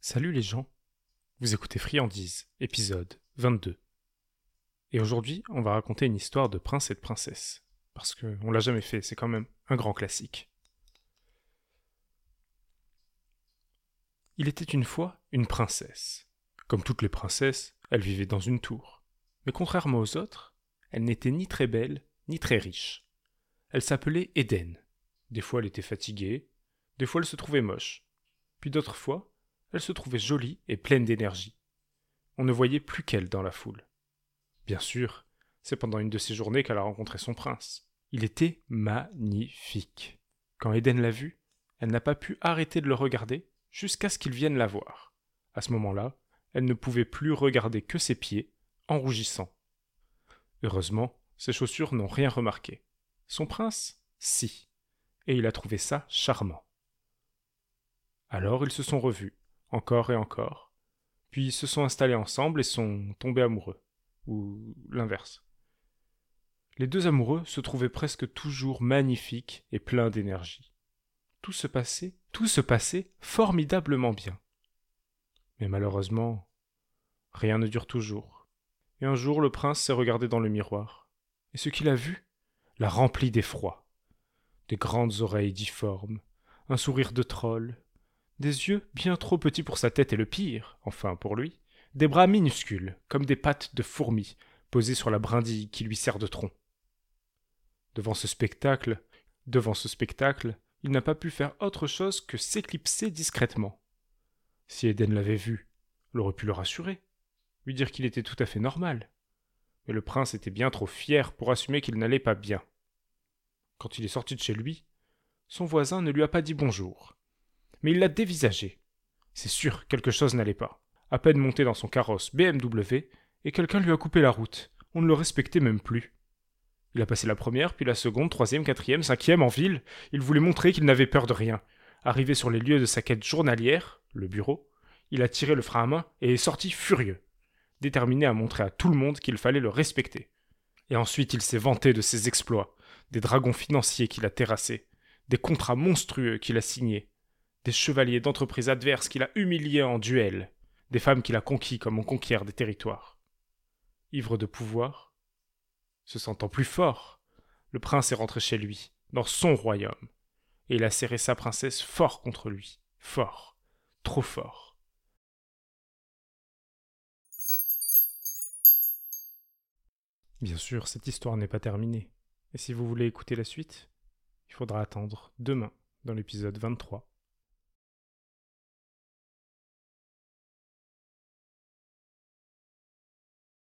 Salut les gens, vous écoutez Friandise, épisode 22. Et aujourd'hui, on va raconter une histoire de prince et de princesse. Parce qu'on l'a jamais fait, c'est quand même un grand classique. Il était une fois une princesse. Comme toutes les princesses, elle vivait dans une tour. Mais contrairement aux autres, elle n'était ni très belle, ni très riche. Elle s'appelait Éden. Des fois elle était fatiguée, des fois elle se trouvait moche. Puis d'autres fois, elle se trouvait jolie et pleine d'énergie. On ne voyait plus qu'elle dans la foule. Bien sûr, c'est pendant une de ces journées qu'elle a rencontré son prince. Il était magnifique. Quand Eden l'a vu, elle n'a pas pu arrêter de le regarder jusqu'à ce qu'il vienne la voir. À ce moment-là, elle ne pouvait plus regarder que ses pieds, en rougissant. Heureusement, ses chaussures n'ont rien remarqué. Son prince, si. Et il a trouvé ça charmant. Alors ils se sont revus, encore et encore. Puis se sont installés ensemble et sont tombés amoureux. Ou l'inverse. Les deux amoureux se trouvaient presque toujours magnifiques et pleins d'énergie. Tout se passait, tout se passait formidablement bien. Mais malheureusement, rien ne dure toujours. Et un jour le prince s'est regardé dans le miroir, et ce qu'il a vu l'a rempli d'effroi. Des grandes oreilles difformes, un sourire de troll, des yeux bien trop petits pour sa tête et le pire, enfin pour lui, des bras minuscules, comme des pattes de fourmis, posées sur la brindille qui lui sert de tronc. Devant ce spectacle, devant ce spectacle, il n'a pas pu faire autre chose que s'éclipser discrètement. Si Eden l'avait vu, elle aurait pu le rassurer, lui dire qu'il était tout à fait normal. Mais le prince était bien trop fier pour assumer qu'il n'allait pas bien. Quand il est sorti de chez lui, son voisin ne lui a pas dit bonjour, mais il l'a dévisagé. C'est sûr, quelque chose n'allait pas. À peine monté dans son carrosse BMW, et quelqu'un lui a coupé la route. On ne le respectait même plus. Il a passé la première, puis la seconde, troisième, quatrième, cinquième en ville. Il voulait montrer qu'il n'avait peur de rien. Arrivé sur les lieux de sa quête journalière, le bureau, il a tiré le frein à main et est sorti furieux, déterminé à montrer à tout le monde qu'il fallait le respecter. Et ensuite il s'est vanté de ses exploits, des dragons financiers qu'il a terrassés, des contrats monstrueux qu'il a signés, des chevaliers d'entreprise adverses qu'il a humiliés en duel, des femmes qu'il a conquis comme on conquiert des territoires. Ivre de pouvoir, se sentant plus fort, le prince est rentré chez lui, dans son royaume, et il a serré sa princesse fort contre lui, fort, trop fort. Bien sûr, cette histoire n'est pas terminée, et si vous voulez écouter la suite, il faudra attendre demain, dans l'épisode 23,